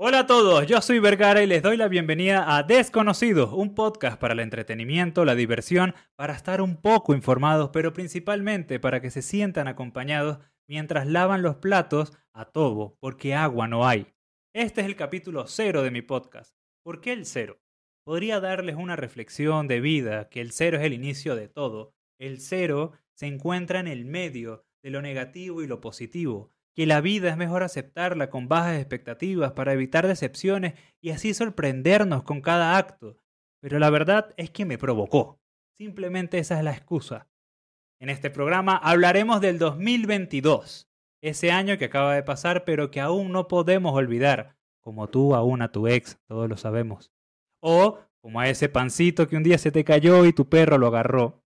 Hola a todos, yo soy Vergara y les doy la bienvenida a Desconocidos, un podcast para el entretenimiento, la diversión, para estar un poco informados, pero principalmente para que se sientan acompañados mientras lavan los platos a todo, porque agua no hay. Este es el capítulo cero de mi podcast. ¿Por qué el cero? Podría darles una reflexión de vida, que el cero es el inicio de todo. El cero se encuentra en el medio de lo negativo y lo positivo que la vida es mejor aceptarla con bajas expectativas para evitar decepciones y así sorprendernos con cada acto. Pero la verdad es que me provocó. Simplemente esa es la excusa. En este programa hablaremos del 2022, ese año que acaba de pasar pero que aún no podemos olvidar, como tú aún a tu ex, todos lo sabemos. O como a ese pancito que un día se te cayó y tu perro lo agarró.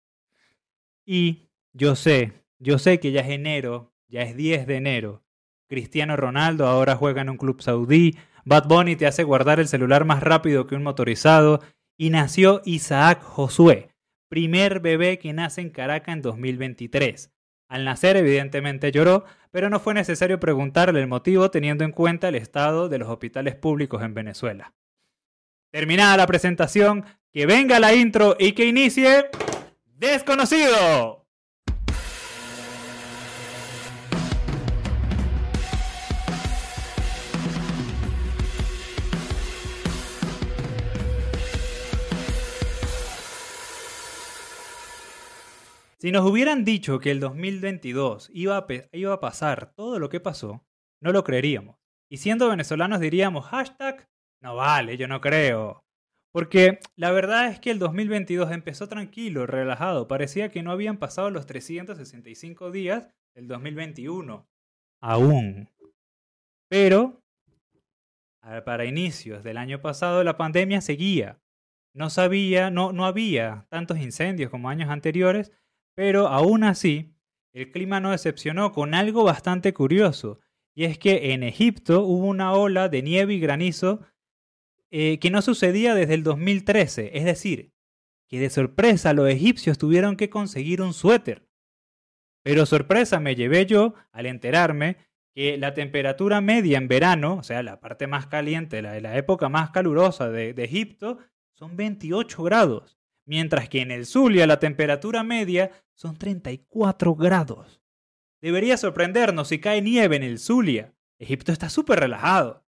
Y yo sé, yo sé que ya es enero ya es 10 de enero. Cristiano Ronaldo ahora juega en un club saudí. Bad Bunny te hace guardar el celular más rápido que un motorizado. Y nació Isaac Josué, primer bebé que nace en Caracas en 2023. Al nacer evidentemente lloró, pero no fue necesario preguntarle el motivo teniendo en cuenta el estado de los hospitales públicos en Venezuela. Terminada la presentación, que venga la intro y que inicie Desconocido. Si nos hubieran dicho que el 2022 iba a, pasar todo lo que pasó, no lo creeríamos. Y siendo venezolanos diríamos hashtag, no vale, yo no creo. Porque la verdad es que el 2022 empezó tranquilo, relajado, parecía que no habían pasado los 365 días del 2021. Aún. Pero, para inicios del año pasado, la pandemia seguía. No sabía, no, no había tantos incendios como años anteriores pero aún así, el clima no decepcionó con algo bastante curioso, y es que en Egipto hubo una ola de nieve y granizo eh, que no sucedía desde el 2013, es decir, que de sorpresa los egipcios tuvieron que conseguir un suéter. Pero sorpresa me llevé yo al enterarme que la temperatura media en verano, o sea, la parte más caliente, la la época más calurosa de Egipto, son 28 grados mientras que en el Zulia la temperatura media son 34 grados. Debería sorprendernos si cae nieve en el Zulia. Egipto está súper relajado.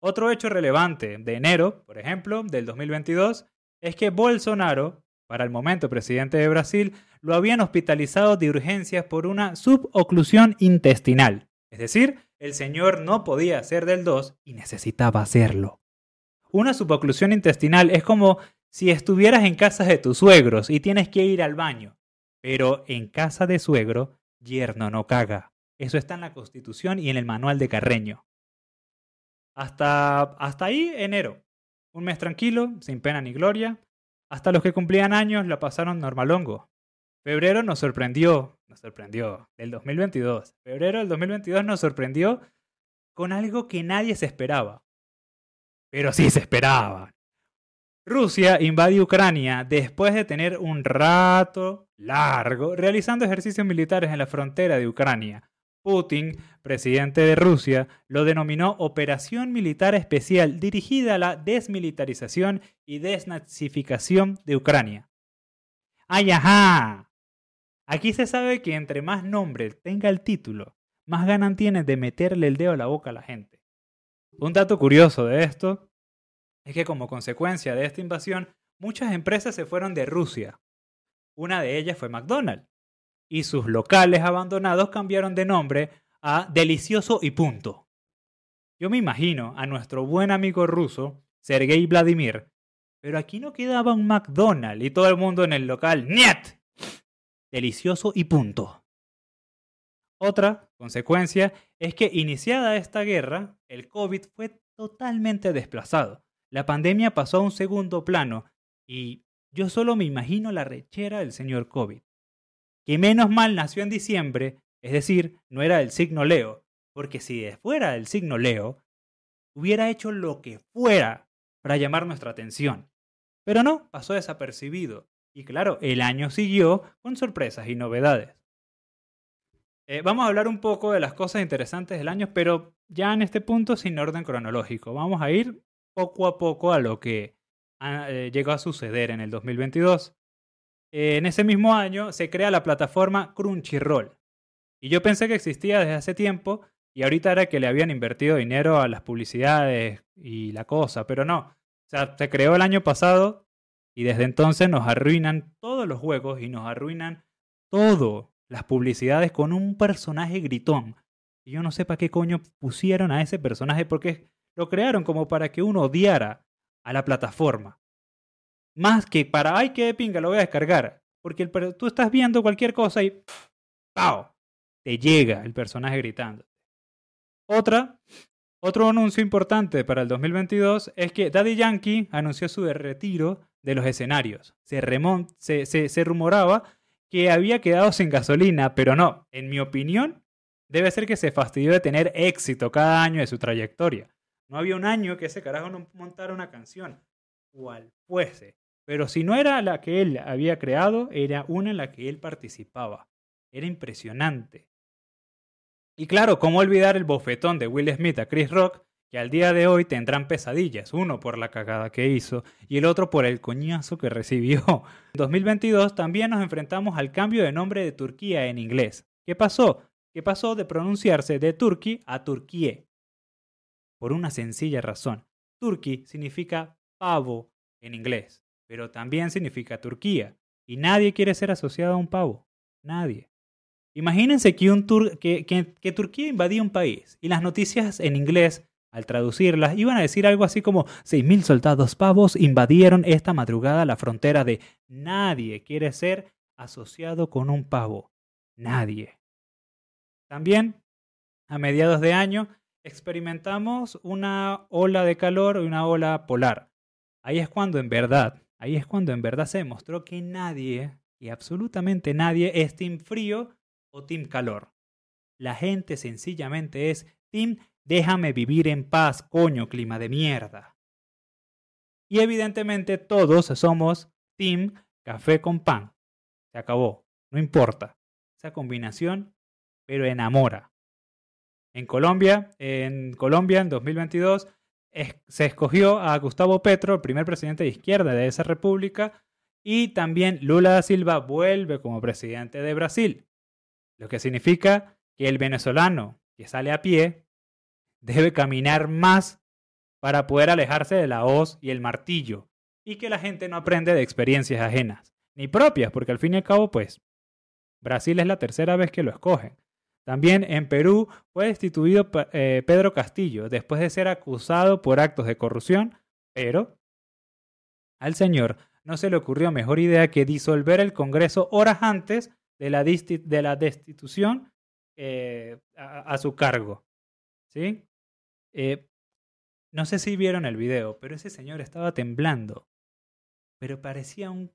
Otro hecho relevante de enero, por ejemplo, del 2022, es que Bolsonaro, para el momento presidente de Brasil, lo habían hospitalizado de urgencias por una suboclusión intestinal. Es decir, el señor no podía hacer del 2 y necesitaba hacerlo. Una suboclusión intestinal es como si estuvieras en casa de tus suegros y tienes que ir al baño, pero en casa de suegro, yerno no caga. Eso está en la Constitución y en el manual de Carreño. Hasta, hasta ahí, enero. Un mes tranquilo, sin pena ni gloria. Hasta los que cumplían años la pasaron normalongo. Febrero nos sorprendió, nos sorprendió, del 2022. Febrero del 2022 nos sorprendió con algo que nadie se esperaba. Pero sí se esperaba. Rusia invade Ucrania después de tener un rato largo realizando ejercicios militares en la frontera de Ucrania. Putin, presidente de Rusia, lo denominó Operación Militar Especial dirigida a la desmilitarización y desnazificación de Ucrania. ¡Ay, ajá! Aquí se sabe que entre más nombre tenga el título, más ganan tiene de meterle el dedo a la boca a la gente. Un dato curioso de esto es que como consecuencia de esta invasión, muchas empresas se fueron de Rusia. Una de ellas fue McDonald's. Y sus locales abandonados cambiaron de nombre a Delicioso y punto. Yo me imagino a nuestro buen amigo ruso, Sergei Vladimir, pero aquí no quedaba un McDonald's y todo el mundo en el local, ¡Niet! Delicioso y punto. Otra consecuencia es que iniciada esta guerra, el COVID fue totalmente desplazado la pandemia pasó a un segundo plano y yo solo me imagino la rechera del señor COVID. Que menos mal nació en diciembre, es decir, no era del signo Leo, porque si fuera del signo Leo, hubiera hecho lo que fuera para llamar nuestra atención. Pero no, pasó desapercibido. Y claro, el año siguió con sorpresas y novedades. Eh, vamos a hablar un poco de las cosas interesantes del año, pero ya en este punto sin orden cronológico. Vamos a ir poco a poco a lo que eh, llegó a suceder en el 2022. en ese mismo año se crea la plataforma Crunchyroll. Y yo pensé que existía desde hace tiempo y ahorita era que le habían invertido dinero a las publicidades y la cosa, pero no. O sea, se creó el año pasado y desde entonces nos arruinan todos los juegos y nos arruinan todo. Las publicidades con un personaje gritón. Y yo no sé para qué coño pusieron a ese personaje porque lo crearon como para que uno odiara a la plataforma. Más que para, ay, qué pinga, lo voy a descargar. Porque tú estás viendo cualquier cosa y ¡pau! Te llega el personaje gritando. Otra, otro anuncio importante para el 2022 es que Daddy Yankee anunció su retiro de los escenarios. Se, se, se rumoraba que había quedado sin gasolina, pero no, en mi opinión, debe ser que se fastidió de tener éxito cada año de su trayectoria. No había un año que ese carajo no montara una canción, cual fuese. Pero si no era la que él había creado, era una en la que él participaba. Era impresionante. Y claro, ¿cómo olvidar el bofetón de Will Smith a Chris Rock, que al día de hoy tendrán pesadillas, uno por la cagada que hizo y el otro por el coñazo que recibió. En 2022 también nos enfrentamos al cambio de nombre de Turquía en inglés. ¿Qué pasó? Que pasó de pronunciarse de Turquía a Turquie. Por una sencilla razón. Turkey significa pavo en inglés, pero también significa Turquía. Y nadie quiere ser asociado a un pavo. Nadie. Imagínense que, un que, Turquía invadía un país y las noticias en inglés, al traducirlas, iban a decir algo así como 6.000 soldados pavos invadieron esta madrugada la frontera de nadie quiere ser asociado con un pavo. Nadie. También, a mediados de año, experimentamos una ola de calor y una ola polar. Ahí es cuando en verdad, ahí es cuando en verdad se demostró que nadie, y absolutamente nadie, es team frío o Team Calor. La gente sencillamente es Team Déjame vivir en paz, coño, clima de mierda. Y evidentemente todos somos Team Café con Pan. Se acabó. No importa. Esa combinación, pero enamora. En Colombia, en Colombia en 2022 se escogió a Gustavo Petro, el primer presidente de izquierda de esa república, y también Lula da Silva vuelve como presidente de Brasil. Lo que significa que el venezolano que sale a pie debe caminar más para poder alejarse de la hoz y el martillo, y que la gente no aprende de experiencias ajenas, ni propias, porque al fin y al cabo, pues, Brasil es la tercera vez que lo escogen. También en Perú fue destituido eh, Pedro Castillo después de ser acusado por actos de corrupción, pero al señor no se le ocurrió mejor idea que disolver el Congreso horas antes de la, de la destitución eh, a, su cargo. ¿Sí? Eh, no sé si vieron el video, pero ese señor estaba temblando. Pero parecía un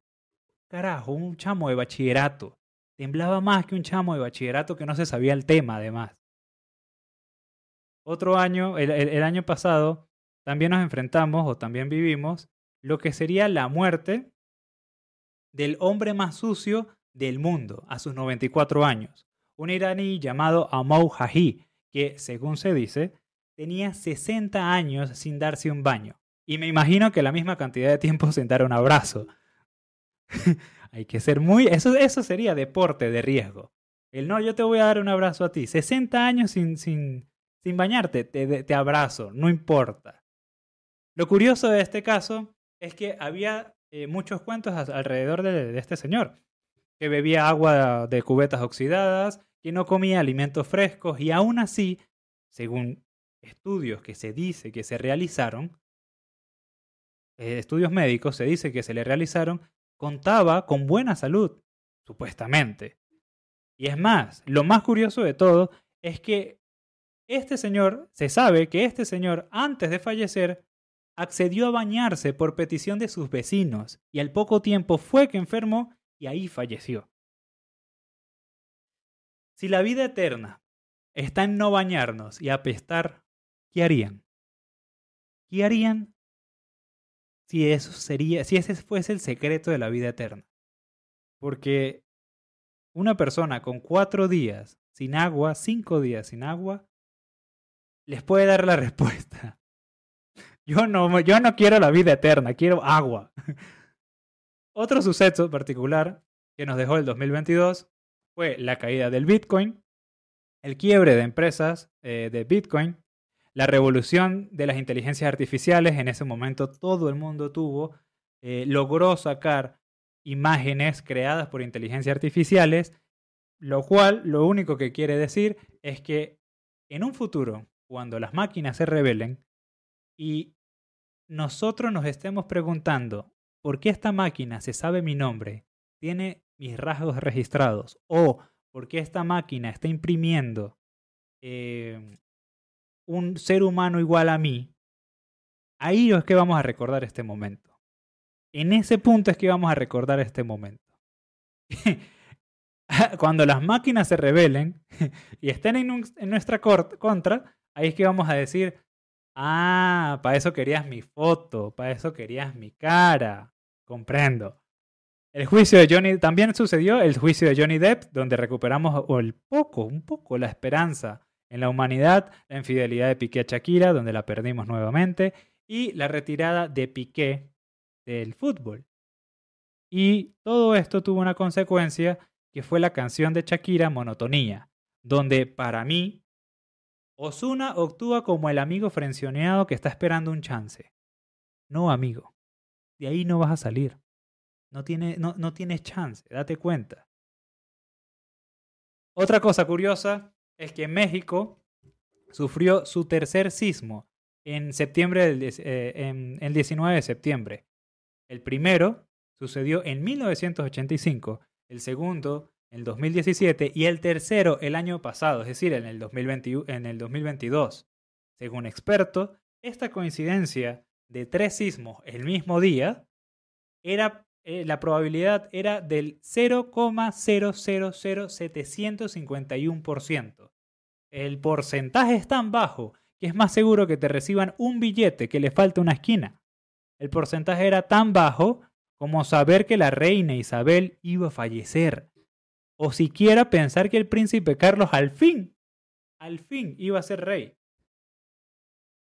carajo, un chamo de bachillerato. Temblaba más que un chamo de bachillerato que no se sabía el tema, además. Otro año, el año pasado, también nos enfrentamos o también vivimos lo que sería la muerte del hombre más sucio del mundo a sus 94 años, un iraní llamado Amou Haji, que, según se dice, tenía 60 años sin darse un baño. Y me imagino que la misma cantidad de tiempo sin dar un abrazo. Hay que ser muy... Eso, eso sería deporte de riesgo. El no, yo te voy a dar un abrazo a ti. 60 años sin, sin, sin bañarte, te, te abrazo, no importa. Lo curioso de este caso es que había eh, muchos cuentos alrededor de, de, este señor que bebía agua de cubetas oxidadas, que no comía alimentos frescos y aún así, según estudios que se dice que se realizaron, eh, estudios médicos se dice que se le realizaron, contaba con buena salud, supuestamente. Y es más, lo más curioso de todo es que este señor, se sabe que este señor, antes de fallecer, accedió a bañarse por petición de sus vecinos y al poco tiempo fue que enfermó y ahí falleció. Si la vida eterna está en no bañarnos y apestar, ¿qué harían? ¿Qué harían si eso sería, si ese fuese el secreto de la vida eterna? Porque una persona con cuatro días sin agua, cinco días sin agua, les puede dar la respuesta. Yo no, yo no quiero la vida eterna, quiero agua. Otro suceso particular que nos dejó el 2022 fue la caída del Bitcoin, el quiebre de empresas eh, de Bitcoin, la revolución de las inteligencias artificiales. En ese momento todo el mundo tuvo, eh, logró sacar imágenes creadas por inteligencias artificiales, lo cual lo único que quiere decir es que en un futuro, cuando las máquinas se rebelen y nosotros nos estemos preguntando, ¿por qué esta máquina se sabe mi nombre? Tiene mis rasgos registrados. O ¿por qué esta máquina está imprimiendo em, un ser humano igual a mí? Ahí es que vamos a recordar este momento. En ese punto es que vamos a recordar este momento. Cuando las máquinas se rebelen y estén en, nuestra contra, ahí es que vamos a decir, ah, para eso querías mi foto, para eso querías mi cara. Comprendo. El juicio de Johnny también sucedió el juicio de Johnny Depp, donde recuperamos el poco, un poco la esperanza en la humanidad, la infidelidad de Piqué a Shakira, donde la perdimos nuevamente, y la retirada de Piqué del fútbol. Y todo esto tuvo una consecuencia que fue la canción de Shakira Monotonía, donde para mí Osuna actúa como el amigo frencioneado que está esperando un chance. No, amigo de ahí no vas a salir. No, tiene, no, no tienes chance, date cuenta. Otra cosa curiosa es que México sufrió su tercer sismo en septiembre del, eh, el 19 de septiembre. El primero sucedió en 1985, el segundo en el 2017 y el tercero el año pasado, es decir, en el, 2021, en el 2022. Según expertos, esta coincidencia de tres sismos el mismo día, era, eh, la probabilidad era del 0,000751%. El porcentaje es tan bajo que es más seguro que te reciban un billete que le falta una esquina. El porcentaje era tan bajo como saber que la reina Isabel iba a fallecer. O siquiera pensar que el príncipe Carlos al fin, al fin iba a ser rey.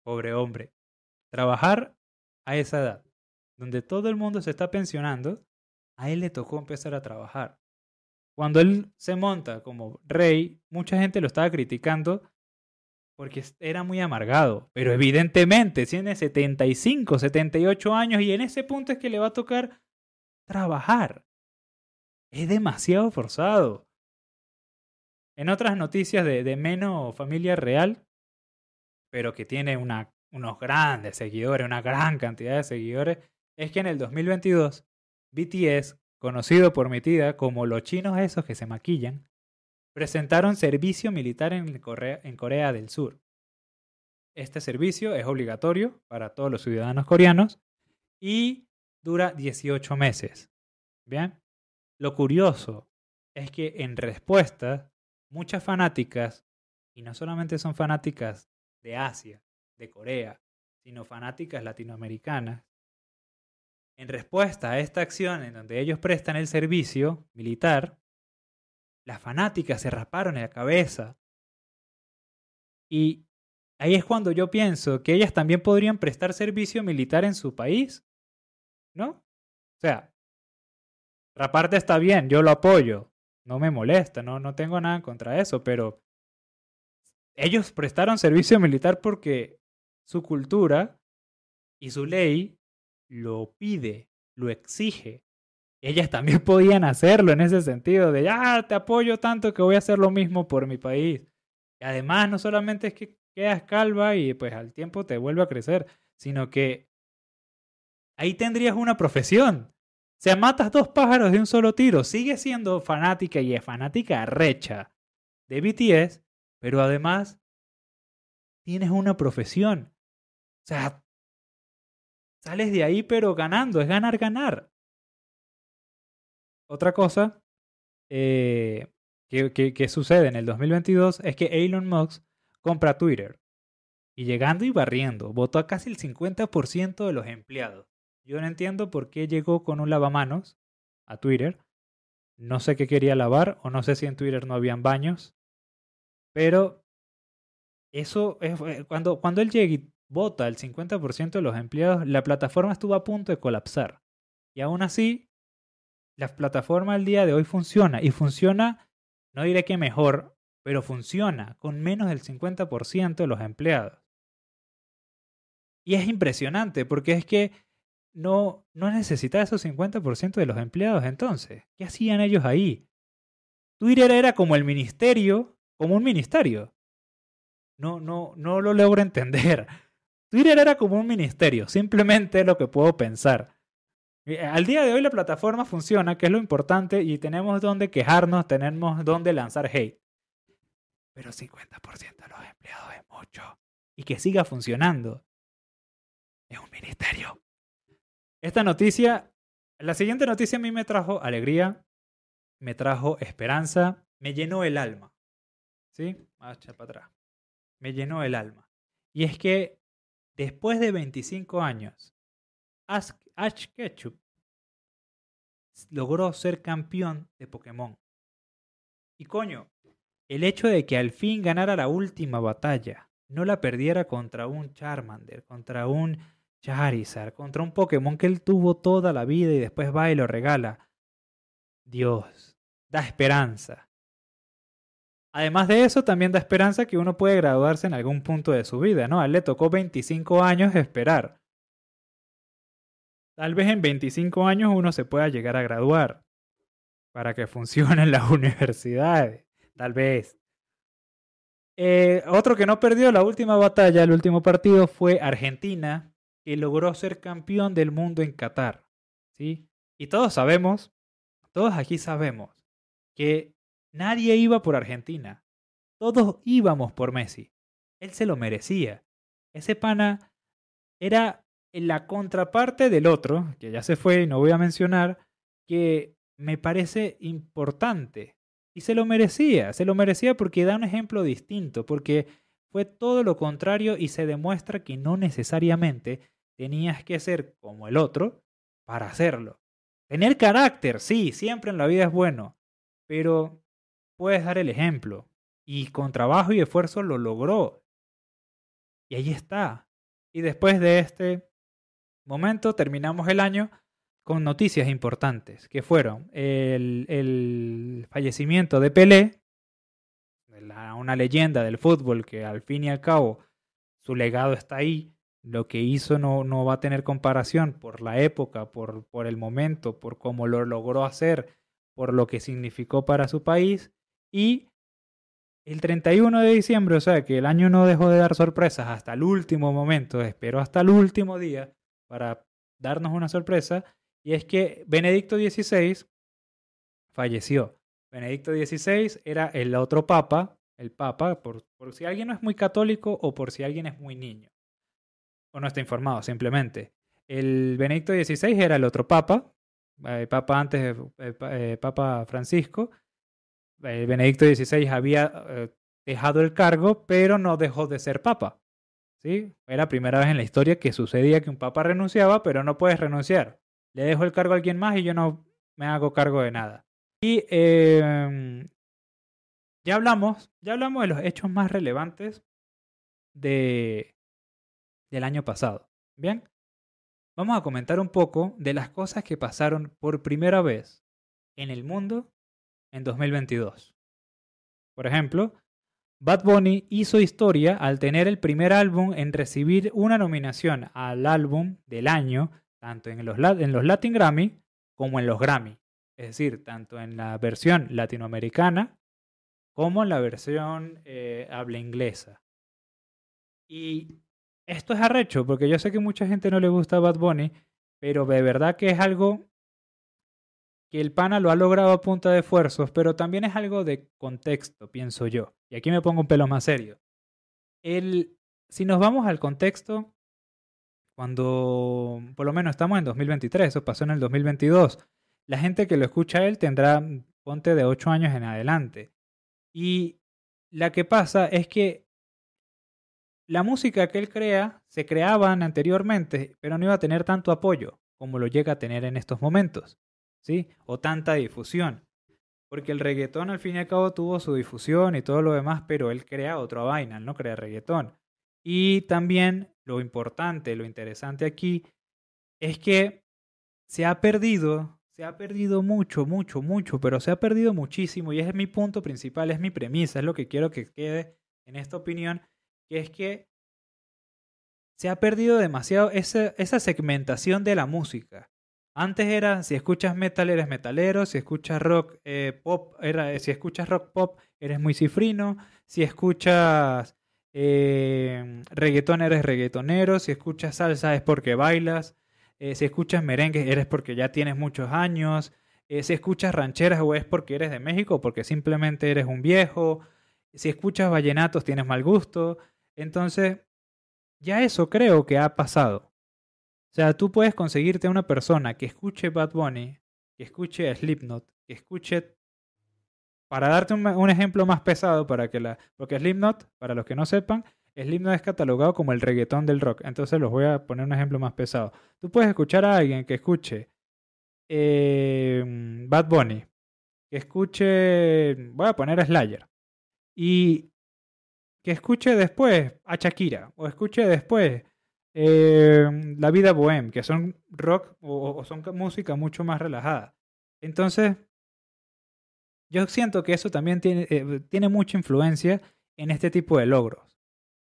Pobre hombre. Trabajar a esa edad, donde todo el mundo se está pensionando, a él le tocó empezar a trabajar. Cuando él se monta como rey, mucha gente lo estaba criticando porque era muy amargado. Pero evidentemente tiene 75, 78 años y en ese punto es que le va a tocar trabajar. Es demasiado forzado. En otras noticias de, de menos familia real, pero que tiene unos grandes seguidores, una gran cantidad de seguidores, es que en el 2022 BTS, conocido por mi tía como los chinos esos que se maquillan, presentaron servicio militar en Corea, en Corea del Sur. Este servicio es obligatorio para todos los ciudadanos coreanos y dura 18 meses. Bien, lo curioso es que en respuesta, muchas fanáticas, y no solamente son fanáticas de Asia, de Corea, sino fanáticas latinoamericanas, en respuesta a esta acción en donde ellos prestan el servicio militar, las fanáticas se raparon la cabeza. Y ahí es cuando yo pienso que ellas también podrían prestar servicio militar en su país. ¿No? O sea, raparte está bien, yo lo apoyo, no me molesta, no, no tengo nada contra eso, pero ellos prestaron servicio militar porque su cultura y su ley lo pide, lo exige. Ellas también podían hacerlo en ese sentido de, ah, te apoyo tanto que voy a hacer lo mismo por mi país. Y además, no solamente es que quedas calva y pues al tiempo te vuelve a crecer, sino que ahí tendrías una profesión. O sea, matas dos pájaros de un solo tiro. Sigue siendo fanática y es fanática recha de BTS, pero además tienes una profesión. O sea, sales de ahí pero ganando, es ganar, ganar. Otra cosa eh, que, sucede en el 2022 es que Elon Musk compra Twitter. Y llegando y barriendo, votó a casi el 50% de los empleados. Yo no entiendo por qué llegó con un lavamanos a Twitter. No sé qué quería lavar o no sé si en Twitter no habían baños. Pero eso es eh, cuando, cuando él llega y vota el 50% de los empleados, la plataforma estuvo a punto de colapsar. Y aún así, la plataforma al día de hoy funciona. Y funciona, no diré que mejor, pero funciona con menos del 50% de los empleados. Y es impresionante porque es que no, no necesitaba esos 50% de los empleados entonces. ¿Qué hacían ellos ahí? Twitter era como el ministerio, como un ministerio. No, no, no lo logro entender. Twitter era como un ministerio, simplemente lo que puedo pensar. Eh, al día de hoy la plataforma funciona, que es lo importante, y tenemos donde quejarnos, tenemos donde lanzar hate. Pero 50% de los empleados es mucho. Y que siga funcionando. Es un ministerio. Esta noticia, la siguiente noticia a mí me trajo alegría, me trajo esperanza, me llenó el alma. ¿Sí? Vamos a echar para atrás. Me llenó el alma. Y es que después de 25 años, Ash Ketchup logró ser campeón de Pokémon. Y coño, el hecho de que al fin ganara la última batalla, no la perdiera contra un Charmander, contra un Charizard, contra un Pokémon que él tuvo toda la vida y después va y lo regala. Dios, da esperanza. Además de eso, también da esperanza que uno puede graduarse en algún punto de su vida, ¿no? Él le tocó 25 años esperar. Tal vez en 25 años uno se pueda llegar a graduar para que funcionen las universidades. Tal vez. Eh, otro que no perdió la última batalla, el último partido, fue Argentina, que logró ser campeón del mundo en Qatar. ¿sí? Y todos sabemos, todos aquí sabemos, que nadie iba por Argentina. Todos íbamos por Messi. Él se lo merecía. Ese pana era la contraparte del otro, que ya se fue y no voy a mencionar, que me parece importante. Y se lo merecía, se lo merecía porque da un ejemplo distinto, porque fue todo lo contrario y se demuestra que no necesariamente tenías que ser como el otro para hacerlo. Tener carácter, sí, siempre en la vida es bueno, pero puedes dar el ejemplo. Y con trabajo y esfuerzo lo logró. Y ahí está. Y después de este momento terminamos el año con noticias importantes, que fueron el, fallecimiento de Pelé, una leyenda del fútbol que al fin y al cabo su legado está ahí, lo que hizo no, no va a tener comparación por la época, por, por el momento, por cómo lo logró hacer, por lo que significó para su país y el 31 de diciembre, o sea que el año no dejó de dar sorpresas hasta el último momento, esperó hasta el último día para darnos una sorpresa, y es que Benedicto XVI falleció. Benedicto XVI era el otro papa, el papa, por, por si alguien no es muy católico o por si alguien es muy niño, o no está informado simplemente. El Benedicto XVI era el otro papa, el eh, papa antes, el, eh, Papa Francisco. El Benedicto XVI había eh, dejado el cargo, pero no dejó de ser papa. ¿sí? Era la primera vez en la historia que sucedía que un papa renunciaba, pero no puedes renunciar. Le dejo el cargo a alguien más y yo no me hago cargo de nada. Y em, ya hablamos, ya hablamos de los hechos más relevantes de, del año pasado. Bien, vamos a comentar un poco de las cosas que pasaron por primera vez en el mundo en 2022. Por ejemplo, Bad Bunny hizo historia al tener el primer álbum en recibir una nominación al álbum del año, tanto en los, en los Latin Grammy como en los Grammy. Es decir, tanto en la versión latinoamericana como en la versión eh, habla inglesa. Y esto es arrecho, porque yo sé que mucha gente no le gusta Bad Bunny, pero de verdad que es algo el pana lo ha logrado a punta de esfuerzos, pero también es algo de contexto, pienso yo. Y aquí me pongo un pelo más serio. El, si nos vamos al contexto, cuando por lo menos estamos en 2023, eso pasó en el 2022, la gente que lo escucha a él tendrá, ponte, de 8 años en adelante. Y la que pasa es que la música que él crea se creaban anteriormente, pero no iba a tener tanto apoyo como lo llega a tener en estos momentos. O tanta difusión. Porque el reggaetón al fin y al cabo tuvo su difusión y todo lo demás, pero él crea otra vaina, no crea reggaetón. Y también lo importante, lo interesante aquí es que se ha perdido, se ha perdido mucho, mucho, mucho, pero se ha perdido muchísimo y es mi punto principal, es mi premisa, es lo que quiero que quede en esta opinión, que es que se ha perdido demasiado esa segmentación de la música. Antes era, si escuchas metal eres metalero, si escuchas rock eh, pop, era, si escuchas rock pop eres muy cifrino, si escuchas eh, reggaetón eres reggaetonero, si escuchas salsa es porque bailas, eh, si escuchas merengue eres porque ya tienes muchos años, eh, si escuchas rancheras o es porque eres de México porque simplemente eres un viejo, si escuchas vallenatos tienes mal gusto, entonces ya eso creo que ha pasado. Sea, tú puedes conseguirte a una persona que escuche Bad Bunny, que escuche Slipknot, que escuche... Para darte un, ejemplo más pesado, para que la... porque Slipknot, para los que no sepan, Slipknot es catalogado como el reggaetón del rock. Entonces los voy a poner un ejemplo más pesado. Tú puedes escuchar a alguien que escuche eh, Bad Bunny, que escuche, voy a poner a Slayer, y que escuche después a Shakira, o escuche después eh, La Vida Bohem, que son rock o, son música mucho más relajada. Entonces, yo siento que eso también tiene, eh, tiene mucha influencia en este tipo de logros.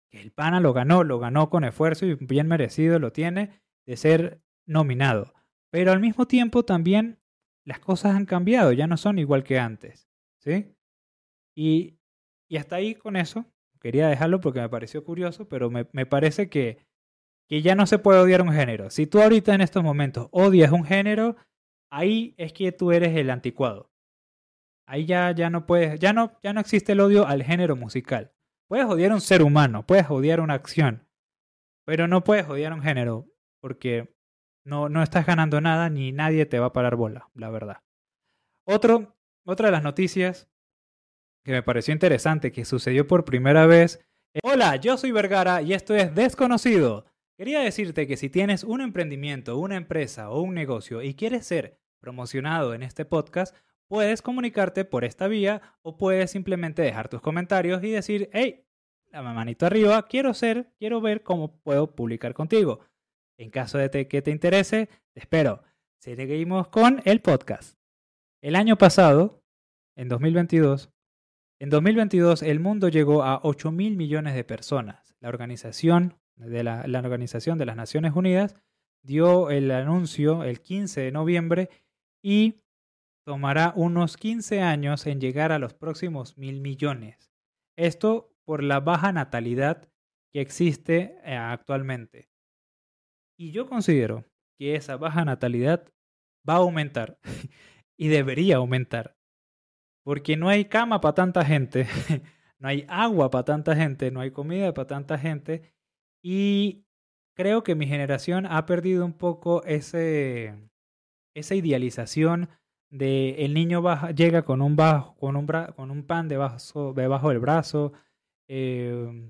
El pana lo ganó, lo ganó con esfuerzo y bien merecido lo tiene de ser nominado. Pero al mismo tiempo también las cosas han cambiado, ya no son igual que antes. ¿Sí? Y, y hasta ahí con eso, quería dejarlo porque me pareció curioso, pero me, me parece que que ya no se puede odiar un género. Si tú ahorita en estos momentos odias un género, ahí es que tú eres el anticuado. Ahí ya, ya no puedes, ya no, ya no existe el odio al género musical. Puedes odiar a un ser humano, puedes odiar una acción, pero no puedes odiar un género porque no, no estás ganando nada ni nadie te va a parar bola, la verdad. Otro, otra de las noticias que me pareció interesante, que sucedió por primera vez. Hola, yo soy Vergara y esto es Desconocido. Quería decirte que si tienes un emprendimiento, una empresa o un negocio y quieres ser promocionado en este podcast, puedes comunicarte por esta vía o puedes simplemente dejar tus comentarios y decir, hey, la manito arriba, quiero ser, quiero ver cómo puedo publicar contigo. En caso de que te interese, te espero. Seguimos con el podcast. El año pasado, en 2022, en 2022 el mundo llegó a 8 mil millones de personas. La Organización de la, Organización de las Naciones Unidas, dio el anuncio el 15 de noviembre y tomará unos 15 años en llegar a los próximos mil millones. Esto por la baja natalidad que existe eh, actualmente. Y yo considero que esa baja natalidad va a aumentar y debería aumentar. Porque no hay cama para tanta gente, no hay agua para tanta gente, no hay comida para tanta gente y creo que mi generación ha perdido un poco ese, esa idealización de el niño baja, llega con un, bajo, con un, con un pan debajo, debajo del brazo, eh,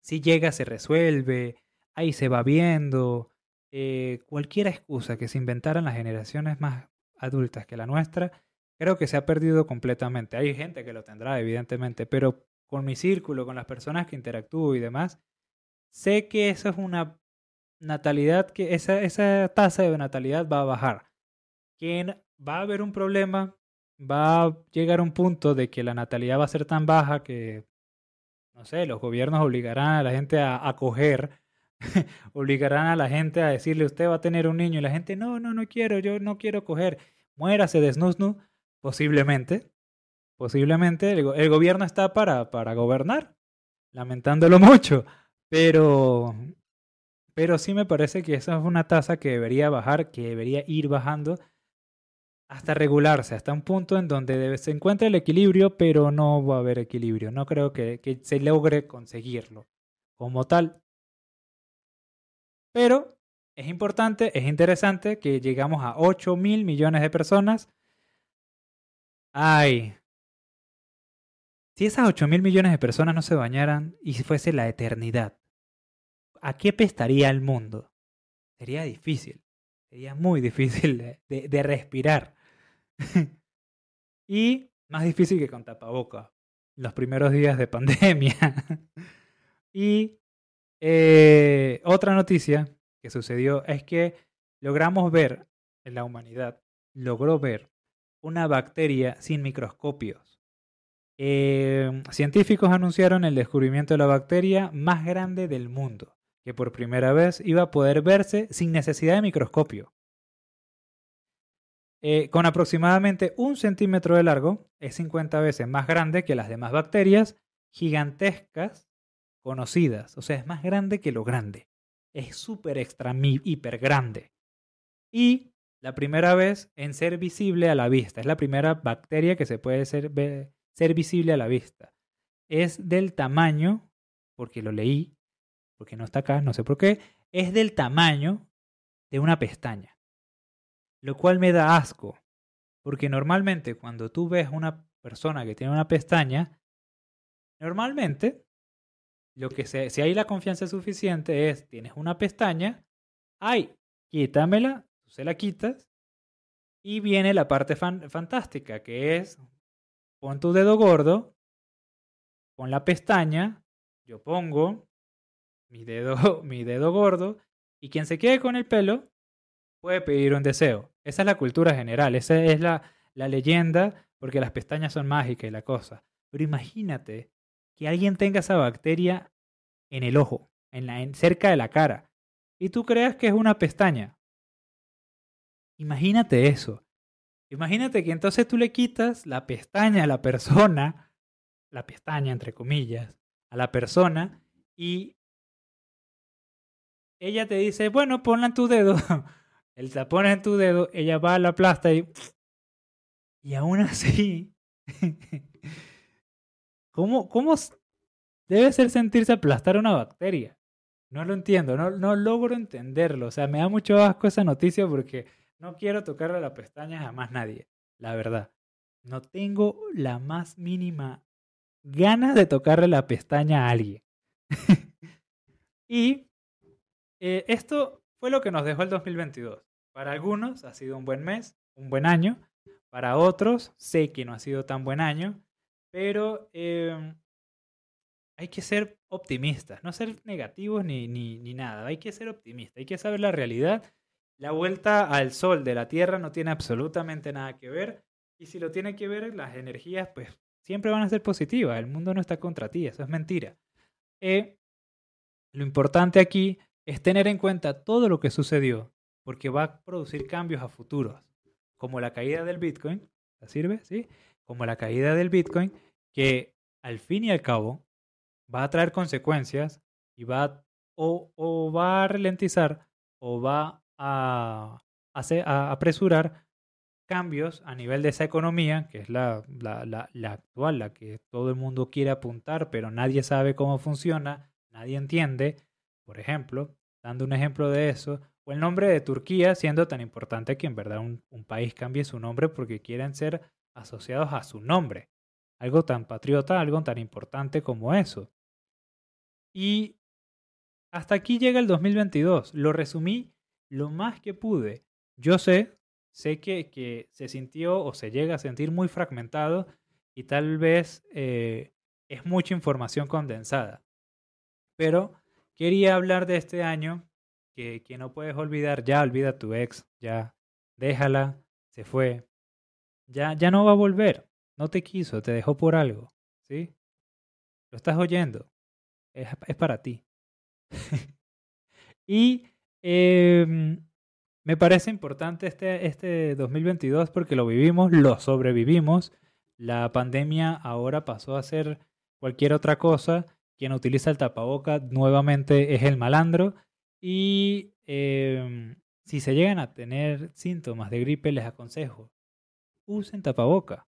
si llega se resuelve, ahí se va viendo, eh, cualquier excusa que se inventaran las generaciones más adultas que la nuestra, creo que se ha perdido completamente. Hay gente que lo tendrá, evidentemente, pero con mi círculo, con las personas que interactúo y demás, sé que eso es una natalidad, que esa, esa tasa de natalidad va a bajar. Que va a haber un problema, va a llegar un punto de que la natalidad va a ser tan baja que, no sé, los gobiernos obligarán a la gente a acoger, obligarán a la gente a decirle, usted va a tener un niño, y la gente, no, no, no quiero, yo no quiero coger, muérase de snusnu, posiblemente, posiblemente, el, el gobierno está para, para gobernar, lamentándolo mucho. Pero, pero sí me parece que esa es una tasa que debería bajar, que debería ir bajando hasta regularse, hasta un punto en donde se encuentre el equilibrio, pero no va a haber equilibrio. No creo que, que se logre conseguirlo como tal. Pero es importante, es interesante que llegamos a 8 mil millones de personas. Ay, si esas 8 mil millones de personas no se bañaran y fuese la eternidad, ¿a qué pestaría el mundo? Sería difícil, sería muy difícil de, respirar. Y más difícil que con tapaboca, los primeros días de pandemia. y eh, otra noticia que sucedió es que logramos ver en la humanidad, logró ver una bacteria sin microscopios. Eh, científicos anunciaron el descubrimiento de la bacteria más grande del mundo, que por primera vez iba a poder verse sin necesidad de microscopio. Eh, con aproximadamente un centímetro de largo, es 50 veces más grande que las demás bacterias gigantescas conocidas. O sea, es más grande que lo grande. Es súper extra, hiper grande. Y la primera vez en ser visible a la vista. Es la primera bacteria que se puede ser, ser visible a la vista. Es del tamaño, porque lo leí, porque no está acá, no sé por qué, es del tamaño de una pestaña lo cual me da asco, porque normalmente cuando tú ves una persona que tiene una pestaña, normalmente lo que si hay la confianza suficiente es, tienes una pestaña, ay, quítamela, tú se la quitas, y viene la parte fantástica, que es, pon tu dedo gordo, pon la pestaña, yo pongo mi dedo, mi dedo gordo, y quien se quede con el pelo puede pedir un deseo. Esa es la cultura general, esa es la, la leyenda, porque las pestañas son mágicas y la cosa. Pero imagínate que alguien tenga esa bacteria en el ojo, en la, en, cerca de la cara, y tú creas que es una pestaña. Imagínate eso. Imagínate que entonces tú le quitas la pestaña a la persona, la pestaña entre comillas, a la persona, y ella te dice, bueno, ponla en tu dedo. el tapón en tu dedo, ella va a la plasta y... Y aún así... ¿Cómo, ¿Cómo debe ser sentirse aplastar una bacteria? No lo entiendo, no, no logro entenderlo. O sea, me da mucho asco esa noticia porque no quiero tocarle la pestaña a nadie, la verdad. No tengo la más mínima ganas de tocarle la pestaña a alguien. y eh, esto fue lo que nos dejó el 2022. Para algunos ha sido un buen mes, un buen año. Para otros sé que no ha sido tan buen año, pero em, hay que ser optimistas, no ser negativos ni, ni, ni nada. Hay que ser optimistas, hay que saber la realidad. La vuelta al sol de la Tierra no tiene absolutamente nada que ver. Y si lo tiene que ver, las energías, pues siempre van a ser positivas. El mundo no está contra ti, eso es mentira. Eh, lo importante aquí es tener en cuenta todo lo que sucedió, porque va a producir cambios a futuros, como la caída del Bitcoin, ¿la sirve? ¿Sí? Como la caída del Bitcoin, que al fin y al cabo va a traer consecuencias y va o, o va a ralentizar o va a, a apresurar cambios a nivel de esa economía, que es la, la, actual, la que todo el mundo quiere apuntar, pero nadie sabe cómo funciona, nadie entiende, por ejemplo, dando un ejemplo de eso, o el nombre de Turquía siendo tan importante que en verdad un, país cambie su nombre porque quieren ser asociados a su nombre. Algo tan patriota, algo tan importante como eso. Y hasta aquí llega el 2022. Lo resumí lo más que pude. Yo sé, sé que, que se sintió o se llega a sentir muy fragmentado y tal vez eh, es mucha información condensada. Pero Quería hablar de este año que, que no puedes olvidar. Ya olvida a tu ex, ya déjala, se fue. Ya, ya no va a volver. No te quiso, te dejó por algo. ¿Sí? Lo estás oyendo. Es, es para ti. y eh, me parece importante este, este 2022 porque lo vivimos, lo sobrevivimos. La pandemia ahora pasó a ser cualquier otra cosa quien utiliza el tapaboca nuevamente es el malandro. Y em, si se llegan a tener síntomas de gripe, les aconsejo, usen tapaboca.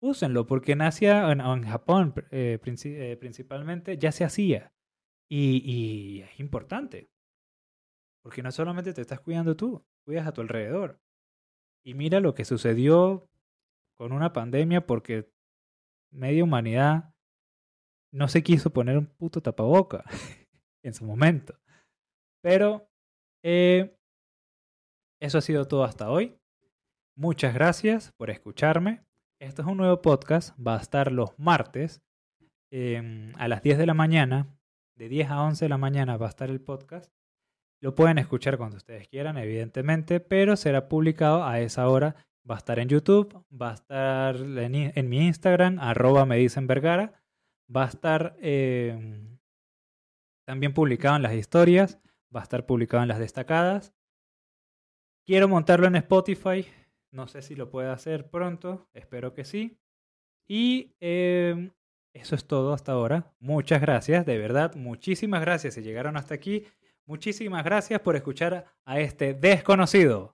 Úsenlo, porque en Asia, en, Japón eh, eh, principalmente, ya se hacía. Y, y es importante. Porque no solamente te estás cuidando tú, cuidas a tu alrededor. Y mira lo que sucedió con una pandemia porque media humanidad no se quiso poner un puto tapaboca en su momento. Pero eh, eso ha sido todo hasta hoy. Muchas gracias por escucharme. Esto es un nuevo podcast, va a estar los martes em, a las 10 de la mañana, de 10 a 11 de la mañana va a estar el podcast. Lo pueden escuchar cuando ustedes quieran, evidentemente, pero será publicado a esa hora. Va a estar en YouTube, va a estar en, mi Instagram, arroba me dicen Vergara. Va a estar em, también publicado en las historias, va a estar publicado en las destacadas. Quiero montarlo en Spotify, no sé si lo puedo hacer pronto, espero que sí. Y em, eso es todo hasta ahora. Muchas gracias, de verdad, muchísimas gracias si llegaron hasta aquí. Muchísimas gracias por escuchar a este desconocido.